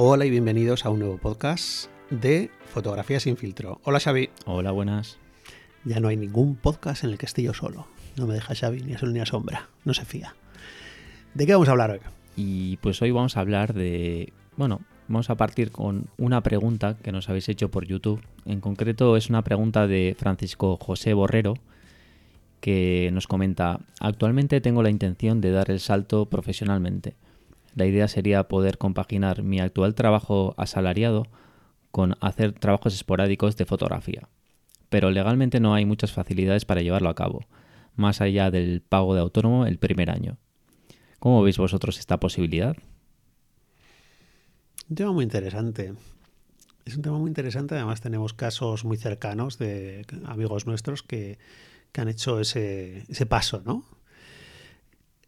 Hola y bienvenidos a un nuevo podcast de Fotografía sin filtro. Hola Xavi. Hola, buenas. Ya no hay ningún podcast en el que esté yo solo. No me deja Xavi ni a sol ni a sombra. No se fía. ¿De qué vamos a hablar hoy? Y pues hoy vamos a hablar de... Bueno, vamos a partir con una pregunta que nos habéis hecho por YouTube. En concreto es una pregunta de Francisco José Borrero que nos comenta, actualmente tengo la intención de dar el salto profesionalmente. La idea sería poder compaginar mi actual trabajo asalariado con hacer trabajos esporádicos de fotografía. Pero legalmente no hay muchas facilidades para llevarlo a cabo, más allá del pago de autónomo el primer año. ¿Cómo veis vosotros esta posibilidad? Un tema muy interesante. Es un tema muy interesante, además tenemos casos muy cercanos de amigos nuestros que, que han hecho ese, ese paso, ¿no?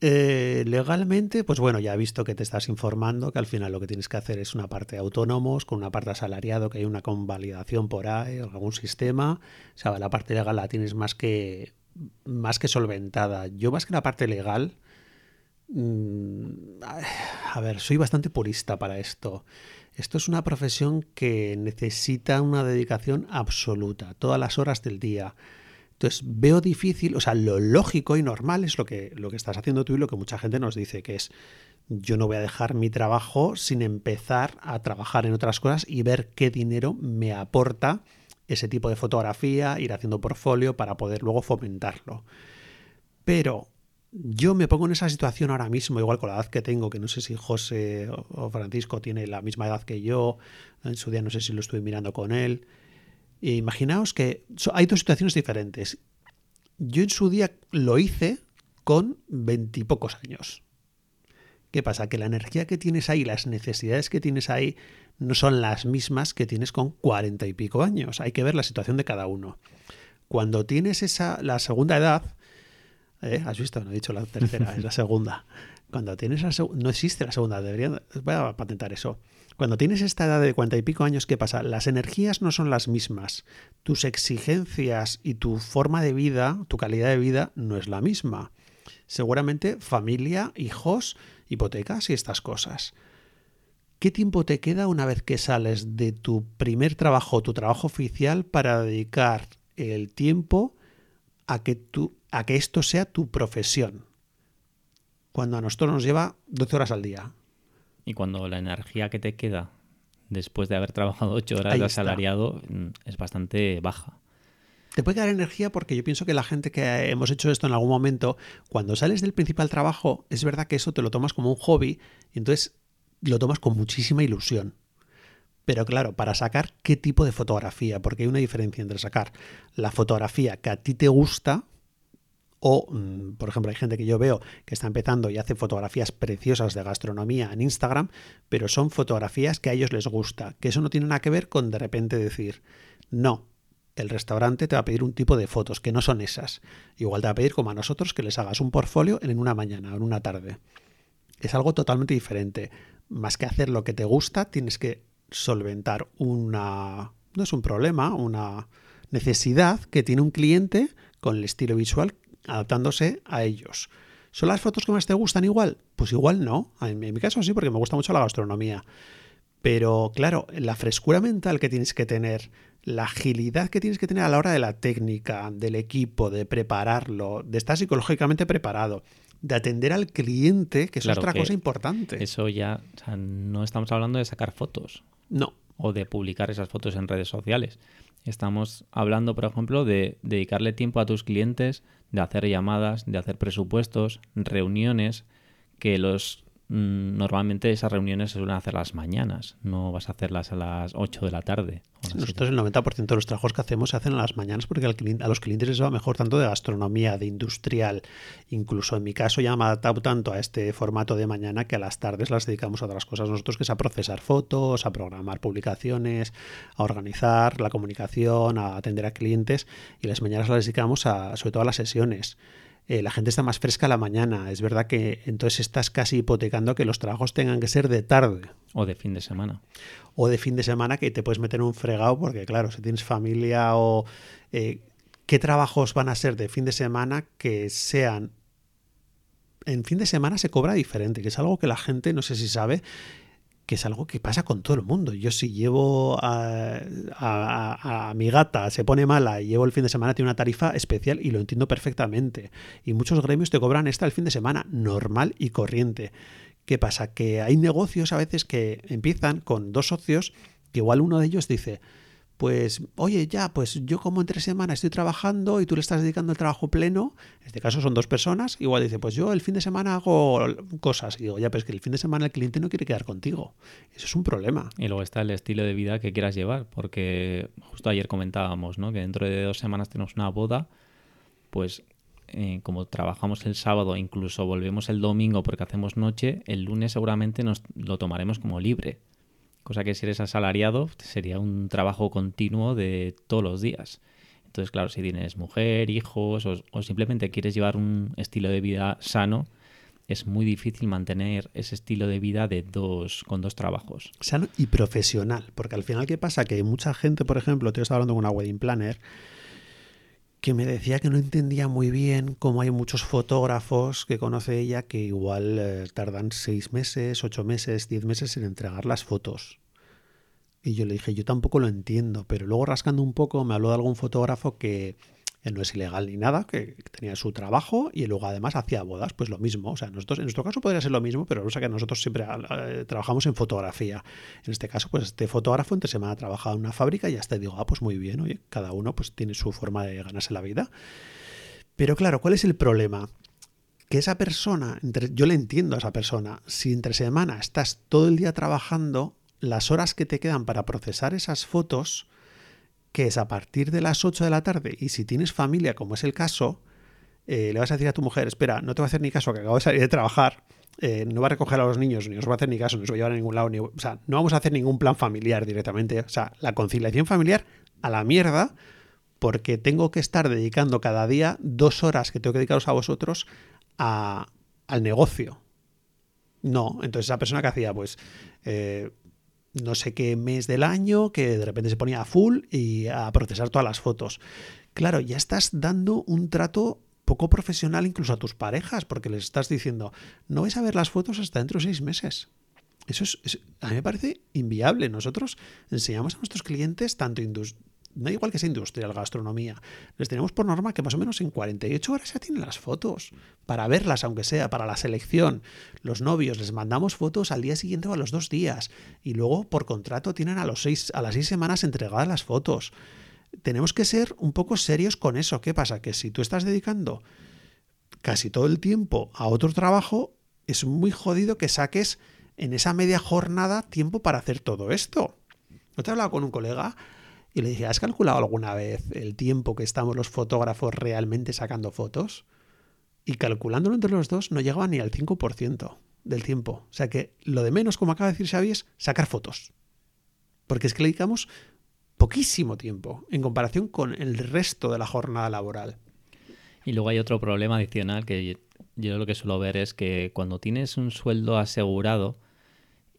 Eh, legalmente, pues bueno, ya he visto que te estás informando que al final lo que tienes que hacer es una parte de autónomos con una parte asalariado, que hay una convalidación por ahí, algún sistema. O sea, la parte legal la tienes más que, más que solventada. Yo más que la parte legal, mmm, a ver, soy bastante purista para esto. Esto es una profesión que necesita una dedicación absoluta, todas las horas del día. Entonces veo difícil, o sea, lo lógico y normal es lo que, lo que estás haciendo tú y lo que mucha gente nos dice, que es yo no voy a dejar mi trabajo sin empezar a trabajar en otras cosas y ver qué dinero me aporta ese tipo de fotografía, ir haciendo portfolio para poder luego fomentarlo. Pero yo me pongo en esa situación ahora mismo, igual con la edad que tengo, que no sé si José o Francisco tiene la misma edad que yo, en su día no sé si lo estuve mirando con él. Imaginaos que hay dos situaciones diferentes. Yo en su día lo hice con veintipocos años. ¿Qué pasa? Que la energía que tienes ahí, las necesidades que tienes ahí, no son las mismas que tienes con cuarenta y pico años. Hay que ver la situación de cada uno. Cuando tienes esa, la segunda edad, ¿eh? ¿has visto? No he dicho la tercera, es la segunda. Cuando tienes la no existe la segunda, debería, voy a patentar eso. Cuando tienes esta edad de cuarenta y pico años, ¿qué pasa? Las energías no son las mismas. Tus exigencias y tu forma de vida, tu calidad de vida, no es la misma. Seguramente familia, hijos, hipotecas y estas cosas. ¿Qué tiempo te queda una vez que sales de tu primer trabajo, tu trabajo oficial, para dedicar el tiempo a que esto sea tu profesión? Cuando a nosotros nos lleva 12 horas al día. Y cuando la energía que te queda después de haber trabajado ocho horas de asalariado mm, es bastante baja. Te puede quedar energía porque yo pienso que la gente que hemos hecho esto en algún momento, cuando sales del principal trabajo, es verdad que eso te lo tomas como un hobby y entonces lo tomas con muchísima ilusión. Pero claro, para sacar qué tipo de fotografía, porque hay una diferencia entre sacar la fotografía que a ti te gusta, o, mm, por ejemplo, hay gente que yo veo que está empezando y hace fotografías preciosas de gastronomía en Instagram, pero son fotografías que a ellos les gusta, que eso no tiene nada que ver con de repente decir, no, el restaurante te va a pedir un tipo de fotos que no son esas. Igual te va a pedir como a nosotros que les hagas un portfolio en una mañana o en una tarde. Es algo totalmente diferente. Más que hacer lo que te gusta, tienes que solventar una... no es un problema, una necesidad que tiene un cliente con el estilo visual adaptándose a ellos. ¿Son las fotos que más te gustan igual? Pues igual no. En mi caso sí, porque me gusta mucho la gastronomía. Pero claro, la frescura mental que tienes que tener, la agilidad que tienes que tener a la hora de la técnica, del equipo, de prepararlo, de estar psicológicamente preparado, de atender al cliente, que es otra cosa importante. Eso ya, o sea, no estamos hablando de sacar fotos. No. O de publicar esas fotos en redes sociales. Estamos hablando, por ejemplo, de dedicarle tiempo a tus clientes, de hacer llamadas, de hacer presupuestos, reuniones, que los normalmente esas reuniones se suelen hacer las mañanas, no vas a hacerlas a las 8 de la tarde. Nosotros el 90% de los trabajos que hacemos se hacen a las mañanas porque a los clientes les va mejor tanto de gastronomía, de industrial, incluso en mi caso ya me ha adaptado tanto a este formato de mañana que a las tardes las dedicamos a otras cosas nosotros que es a procesar fotos, a programar publicaciones, a organizar la comunicación, a atender a clientes y las mañanas las dedicamos a, sobre todo a las sesiones. Eh, la gente está más fresca a la mañana. Es verdad que entonces estás casi hipotecando que los trabajos tengan que ser de tarde. O de fin de semana. O de fin de semana que te puedes meter un fregado porque, claro, si tienes familia o... Eh, ¿Qué trabajos van a ser de fin de semana que sean... En fin de semana se cobra diferente, que es algo que la gente no sé si sabe, que es algo que pasa con todo el mundo. Yo si llevo a, mi gata, se pone mala y llevo el fin de semana, tiene una tarifa especial y lo entiendo perfectamente. Y muchos gremios te cobran esta el fin de semana, normal y corriente. ¿Qué pasa? Que hay negocios a veces que empiezan con dos socios, que igual uno de ellos dice, pues, oye, ya, pues yo como entre semana estoy trabajando y tú le estás dedicando el trabajo pleno, en este caso son dos personas, igual dice, pues yo el fin de semana hago cosas. Y digo, ya, pues que el fin de semana el cliente no quiere quedar contigo. Eso es un problema. Y luego está el estilo de vida que quieras llevar, porque justo ayer comentábamos, ¿no? Que dentro de dos semanas tenemos una boda, pues eh, como trabajamos el sábado, incluso volvemos el domingo porque hacemos noche, el lunes seguramente nos lo tomaremos como libre cosa que si eres asalariado sería un trabajo continuo de todos los días. Entonces, claro, si tienes mujer, hijos o, simplemente quieres llevar un estilo de vida sano, es muy difícil mantener ese estilo de vida de dos, con dos trabajos. Sano y profesional, porque al final, ¿qué pasa? Que mucha gente, por ejemplo, te estaba hablando con una wedding planner, que me decía que no entendía muy bien cómo hay muchos fotógrafos que conoce ella que igual eh, tardan seis meses, ocho meses, diez meses en entregar las fotos. Y yo le dije, yo tampoco lo entiendo, pero luego rascando un poco me habló de algún fotógrafo que él no es ilegal ni nada, que tenía su trabajo y luego además hacía bodas, pues lo mismo. O sea, nosotros, en nuestro caso podría ser lo mismo, pero sé que nosotros siempre eh, trabajamos en fotografía. En este caso, pues este fotógrafo entre semana ha trabajado en una fábrica y hasta digo, ah, pues muy bien, oye, cada uno pues tiene su forma de ganarse la vida. Pero claro, ¿cuál es el problema? Que esa persona, yo le entiendo a esa persona, si entre semana estás todo el día trabajando, las horas que te quedan para procesar esas fotos, que es a partir de las 8 de la tarde, y si tienes familia, como es el caso, eh, le vas a decir a tu mujer, espera, no te va a hacer ni caso, que acabo de salir de trabajar, eh, no va a recoger a los niños, ni os va a hacer ni caso, ni os va a llevar a ningún lado, ni, o sea, no vamos a hacer ningún plan familiar directamente, o sea, la conciliación familiar a la mierda, porque tengo que estar dedicando cada día dos horas que tengo que dedicaros a vosotros a, al negocio. No, entonces esa persona que hacía, pues, eh, no sé qué mes del año, que de repente se ponía a full y a procesar todas las fotos. Claro, ya estás dando un trato poco profesional incluso a tus parejas, porque les estás diciendo, no vais a ver las fotos hasta dentro de seis meses. Eso es, a mí me parece inviable. Nosotros enseñamos a nuestros clientes, tanto da igual que sea industrial, gastronomía, les tenemos por norma que más o menos en 48 horas ya tienen las fotos, para verlas, aunque sea para la selección. Los novios les mandamos fotos al día siguiente o a los dos días, y luego por contrato tienen a, los seis, a las seis semanas entregadas las fotos. Tenemos que ser un poco serios con eso. ¿Qué pasa? Que si tú estás dedicando casi todo el tiempo a otro trabajo, es muy jodido que saques en esa media jornada tiempo para hacer todo esto. ¿No te he hablado con un colega? Y le dije, ¿has calculado alguna vez el tiempo que estamos los fotógrafos realmente sacando fotos? Y calculándolo entre los dos no llegaba ni al 5% del tiempo. O sea que lo de menos, como acaba de decir Xavi, es sacar fotos. Porque es que le dedicamos poquísimo tiempo en comparación con el resto de la jornada laboral. Y luego hay otro problema adicional que yo lo que suelo ver es que cuando tienes un sueldo asegurado,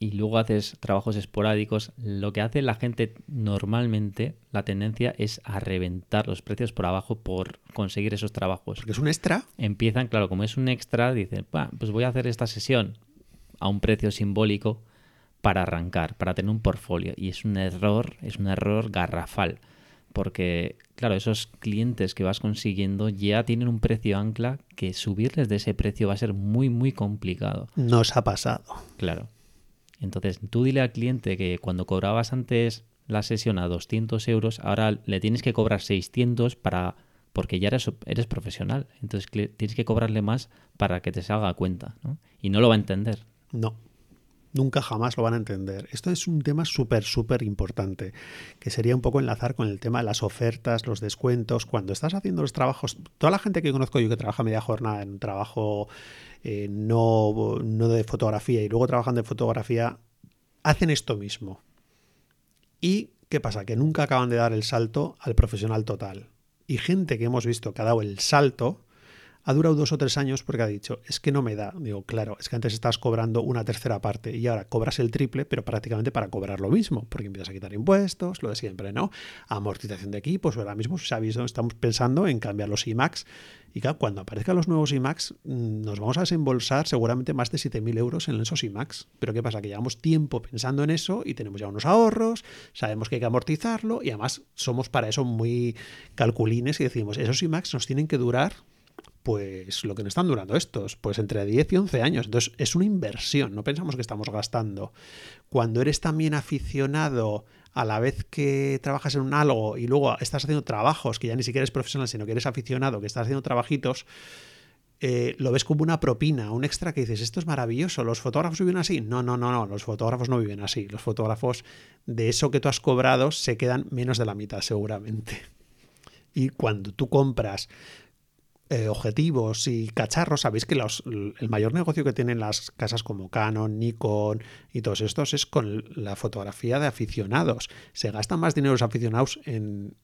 y luego haces trabajos esporádicos, lo que hace la gente normalmente, la tendencia es a reventar los precios por abajo por conseguir esos trabajos. Porque es un extra. Empiezan, claro, como es un extra, dicen, pues voy a hacer esta sesión a un precio simbólico para arrancar, para tener un portfolio. Y es un error, es un error garrafal. Porque, claro, esos clientes que vas consiguiendo ya tienen un precio ancla que subirles de ese precio va a ser muy, muy complicado. Nos ha pasado. Claro. Entonces, tú dile al cliente que cuando cobrabas antes la sesión a 200 euros, ahora le tienes que cobrar 600 para porque ya eres, profesional. Entonces tienes que cobrarle más para que te salga cuenta. ¿no? Y no lo va a entender. No, nunca jamás lo van a entender. Esto es un tema súper, súper importante, que sería un poco enlazar con el tema de las ofertas, los descuentos. Cuando estás haciendo los trabajos, toda la gente que conozco yo que trabaja media jornada en un trabajo eh, no, no de fotografía y luego trabajan de fotografía, hacen esto mismo. ¿Y qué pasa? Que nunca acaban de dar el salto al profesional total. Y gente que hemos visto que ha dado el salto, ha durado dos o tres años porque ha dicho, es que no me da. Digo, claro, es que antes estás cobrando una tercera parte y ahora cobras el triple, pero prácticamente para cobrar lo mismo, porque empiezas a quitar impuestos, lo de siempre, ¿no? Amortización de equipos, ahora mismo sabéis dónde estamos pensando en cambiar los IMAX. Y claro, cuando aparezcan los nuevos IMAX, mm, nos vamos a desembolsar seguramente más de 7.000 euros en esos IMAX. Pero ¿qué pasa? Que llevamos tiempo pensando en eso y tenemos ya unos ahorros, sabemos que hay que amortizarlo y además somos para eso muy calculines y decimos, esos IMAX nos tienen que durar pues lo que nos están durando estos, pues entre 10 y 11 años. Entonces es una inversión, no pensamos que estamos gastando. Cuando eres también aficionado a la vez que trabajas en un algo y luego estás haciendo trabajos que ya ni siquiera eres profesional, sino que eres aficionado, que estás haciendo trabajitos, eh, lo ves como una propina, un extra que dices, esto es maravilloso, ¿los fotógrafos viven así? No, no, no, no, los fotógrafos no viven así. Los fotógrafos de eso que tú has cobrado se quedan menos de la mitad seguramente. Y cuando tú compras eh, objetivos y cacharros, sabéis que el mayor negocio que tienen las casas como Canon, Nikon y todos estos es con la fotografía de aficionados. Se gastan más dinero los aficionados en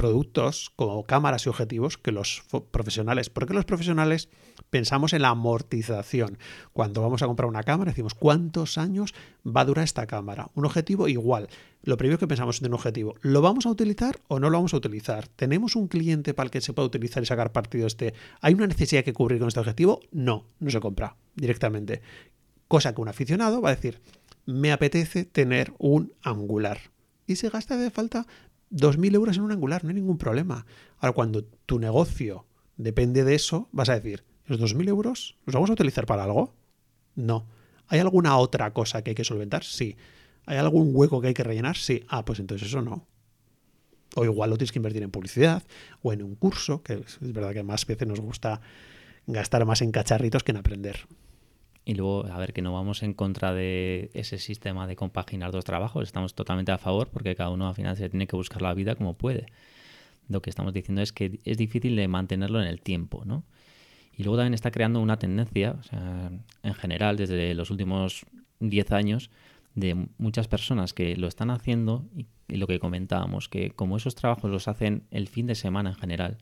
productos como cámaras y objetivos que los profesionales. Porque los profesionales pensamos en la amortización. Cuando vamos a comprar una cámara decimos cuántos años va a durar esta cámara. Un objetivo igual. Lo primero que pensamos en un objetivo, ¿lo vamos a utilizar o no lo vamos a utilizar? ¿Tenemos un cliente para el que se pueda utilizar y sacar partido este? ¿Hay una necesidad que cubrir con este objetivo? No, no se compra directamente. Cosa que un aficionado va a decir, me apetece tener un angular. Y se gasta de falta 2.000 euros en un angular, no hay ningún problema. Ahora, cuando tu negocio depende de eso, vas a decir, ¿los 2.000 euros los vamos a utilizar para algo? No. ¿Hay alguna otra cosa que hay que solventar? Sí. ¿Hay algún hueco que hay que rellenar? Sí. Ah, pues entonces eso no. O igual lo tienes que invertir en publicidad o en un curso, que es verdad que más veces nos gusta gastar más en cacharritos que en aprender. Y luego, a ver, que no vamos en contra de ese sistema de compaginar dos trabajos, estamos totalmente a favor porque cada uno al final se tiene que buscar la vida como puede. Lo que estamos diciendo es que es difícil de mantenerlo en el tiempo, ¿no? Y luego también está creando una tendencia, en general, desde los últimos 10 años, de muchas personas que lo están haciendo y, lo que comentábamos, que como esos trabajos los hacen el fin de semana en general,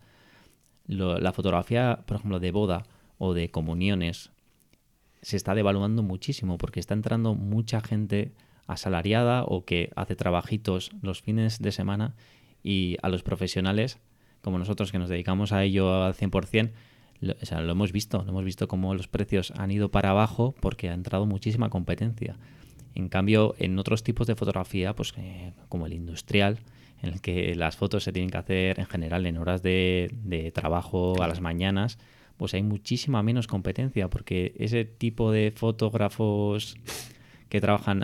la fotografía, por ejemplo, de boda o de comuniones se está devaluando muchísimo porque está entrando mucha gente asalariada o que hace trabajitos los fines de semana y a los profesionales, como nosotros que nos dedicamos a ello al 100%, lo, o sea, lo hemos visto, lo hemos visto como los precios han ido para abajo porque ha entrado muchísima competencia. En cambio, en otros tipos de fotografía, pues eh, como el industrial, en el que las fotos se tienen que hacer en general en horas de, de trabajo a las mañanas, pues hay muchísima menos competencia, porque ese tipo de fotógrafos que trabajan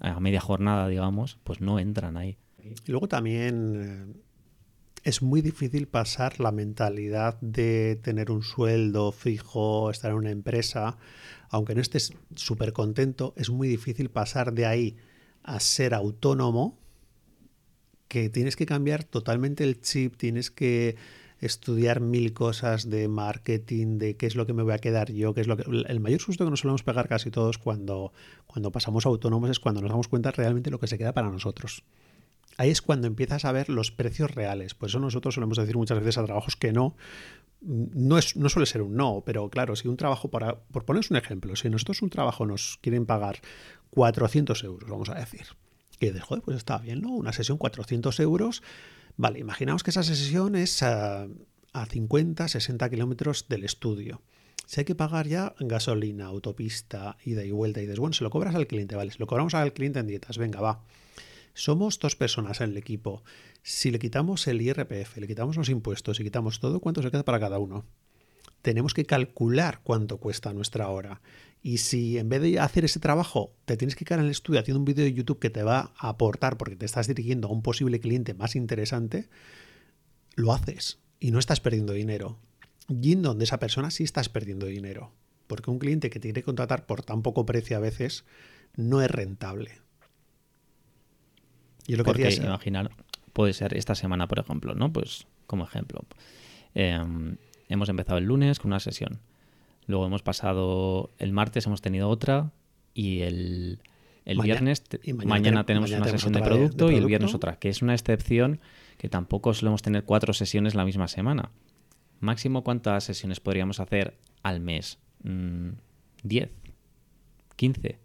a media jornada, digamos, pues no entran ahí. Y luego también eh, es muy difícil pasar la mentalidad de tener un sueldo fijo, estar en una empresa, aunque no estés súper contento, es muy difícil pasar de ahí a ser autónomo, que tienes que cambiar totalmente el chip, tienes que estudiar mil cosas de marketing, de qué es lo que me voy a quedar yo, qué es lo que... El mayor susto que nos solemos pegar casi todos cuando, cuando pasamos autónomos es cuando nos damos cuenta realmente lo que se queda para nosotros. Ahí es cuando empiezas a ver los precios reales. Por eso nosotros solemos decir muchas veces a trabajos que no. No, es, no suele ser un no, pero claro, si un trabajo, para, por poneros un ejemplo, si nosotros un trabajo nos quieren pagar 400 euros, vamos a decir, que de joder, pues está bien, ¿no? Una sesión 400 euros, Vale, imaginaos que esa sesión es a, 50, 60 kilómetros del estudio. Si hay que pagar ya gasolina, autopista, ida y vuelta, y dices, bueno, se lo cobras al cliente, vale, se lo cobramos al cliente en dietas, venga, va. Somos dos personas en el equipo. Si le quitamos el IRPF, le quitamos los impuestos y quitamos todo, ¿cuánto se queda para cada uno? Tenemos que calcular cuánto cuesta nuestra hora. Y si en vez de hacer ese trabajo te tienes que quedar en el estudio haciendo un vídeo de YouTube que te va a aportar porque te estás dirigiendo a un posible cliente más interesante, lo haces y no estás perdiendo dinero. Y en donde esa persona sí estás perdiendo dinero. Porque un cliente que te quiere contratar por tan poco precio a veces no es rentable. Y lo que porque imaginar, puede ser esta semana, por ejemplo, ¿no? Pues como ejemplo. Em, hemos empezado el lunes con una sesión Luego hemos pasado el martes, hemos tenido otra y el, viernes, mañana, tenemos una sesión de producto, y el viernes otra, que es una excepción que tampoco solemos tener cuatro sesiones la misma semana. máximo cuántas sesiones podríamos hacer al mes? Mm, ¿10? ¿15?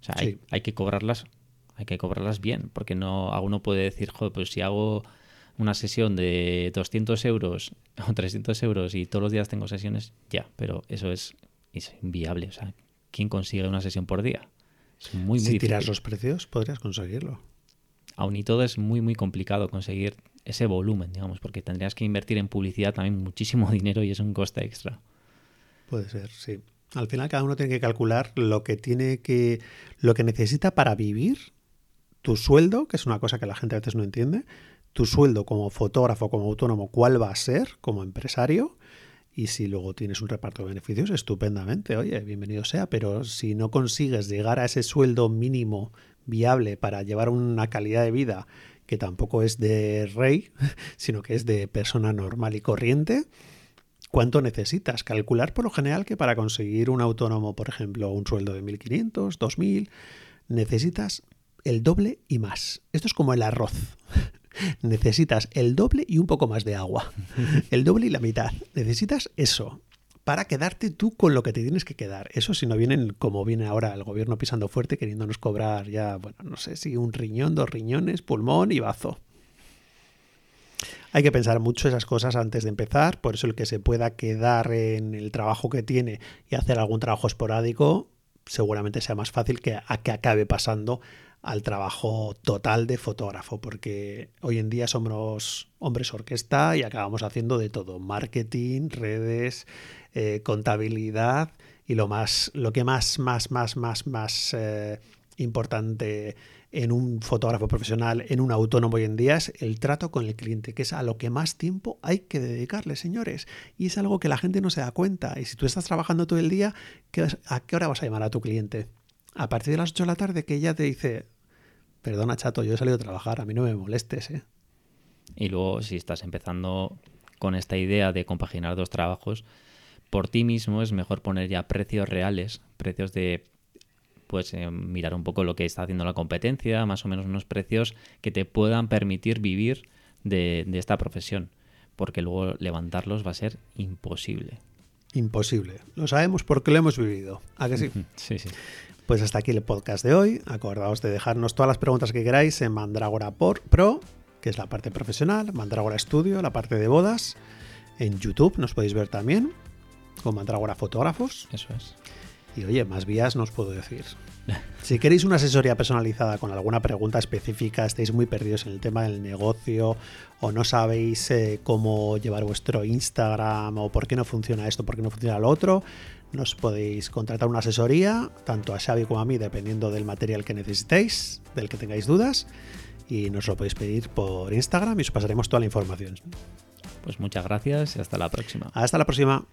O sea, hay, Sí. hay que cobrarlas, hay que cobrarlas bien, porque no, alguno puede decir, joder, pues si hago una sesión de 200 euros o 300 euros y todos los días tengo sesiones, ya, pero eso es, es inviable. O sea, ¿quién consigue una sesión por día? Es muy, muy si tiras los precios, podrías conseguirlo. Aún y todo es muy, muy complicado conseguir ese volumen, digamos, porque tendrías que invertir en publicidad también muchísimo dinero y es un coste extra. Puede ser, sí. Al final cada uno tiene que calcular lo que tiene que lo que necesita para vivir, tu sueldo, que es una cosa que la gente a veces no entiende, tu sueldo como fotógrafo, como autónomo, cuál va a ser como empresario y si luego tienes un reparto de beneficios, estupendamente, oye, bienvenido sea, pero si no consigues llegar a ese sueldo mínimo viable para llevar una calidad de vida que tampoco es de rey, sino que es de persona normal y corriente, ¿cuánto necesitas? Calcular por lo general que para conseguir un autónomo, por ejemplo, un sueldo de 1.500, 2.000, necesitas el doble y más. Esto es como el arroz. Necesitas el doble y un poco más de agua. El doble y la mitad. Necesitas eso para quedarte tú con lo que te tienes que quedar. Eso si no vienen como viene ahora el gobierno pisando fuerte queriéndonos cobrar ya, bueno, no sé si un riñón, dos riñones, pulmón y bazo. Hay que pensar mucho esas cosas antes de empezar, por eso el que se pueda quedar en el trabajo que tiene y hacer algún trabajo esporádico seguramente sea más fácil que a que acabe pasando al trabajo total de fotógrafo, porque hoy en día somos hombres orquesta y acabamos haciendo de todo, marketing, redes, eh, contabilidad y lo más, lo que más, más, más, más, más eh, importante en un fotógrafo profesional, en un autónomo hoy en día, es el trato con el cliente, que es a lo que más tiempo hay que dedicarle, señores. Y es algo que la gente no se da cuenta. Y si tú estás trabajando todo el día, ¿a qué hora vas a llamar a tu cliente? A partir de las 8 de la tarde, que ella te dice, perdona chato, yo he salido a trabajar, a mí no me molestes. ¿eh? Y luego, si estás empezando con esta idea de compaginar dos trabajos, por ti mismo es mejor poner ya precios reales, precios de pues eh, mirar un poco lo que está haciendo la competencia, más o menos unos precios que te puedan permitir vivir de, de esta profesión, porque luego levantarlos va a ser imposible. Imposible. Lo sabemos porque lo hemos vivido. ¿A que sí? Sí, sí. Pues hasta aquí el podcast de hoy. Acordaos de dejarnos todas las preguntas que queráis en Mandrágora por Pro, que es la parte profesional, Mandrágora Studio, la parte de bodas. En YouTube nos podéis ver también, con Mandrágora Fotógrafos. Eso es. Y oye, más vías no os puedo decir. Si queréis una asesoría personalizada con alguna pregunta específica, estáis muy perdidos en el tema del negocio o no sabéis eh, cómo llevar vuestro Instagram o por qué no funciona esto, por qué no funciona lo otro, nos podéis contratar una asesoría, tanto a Xavi como a mí, dependiendo del material que necesitéis, del que tengáis dudas, y nos lo podéis pedir por Instagram y os pasaremos toda la información. Pues muchas gracias y hasta la próxima. Hasta la próxima.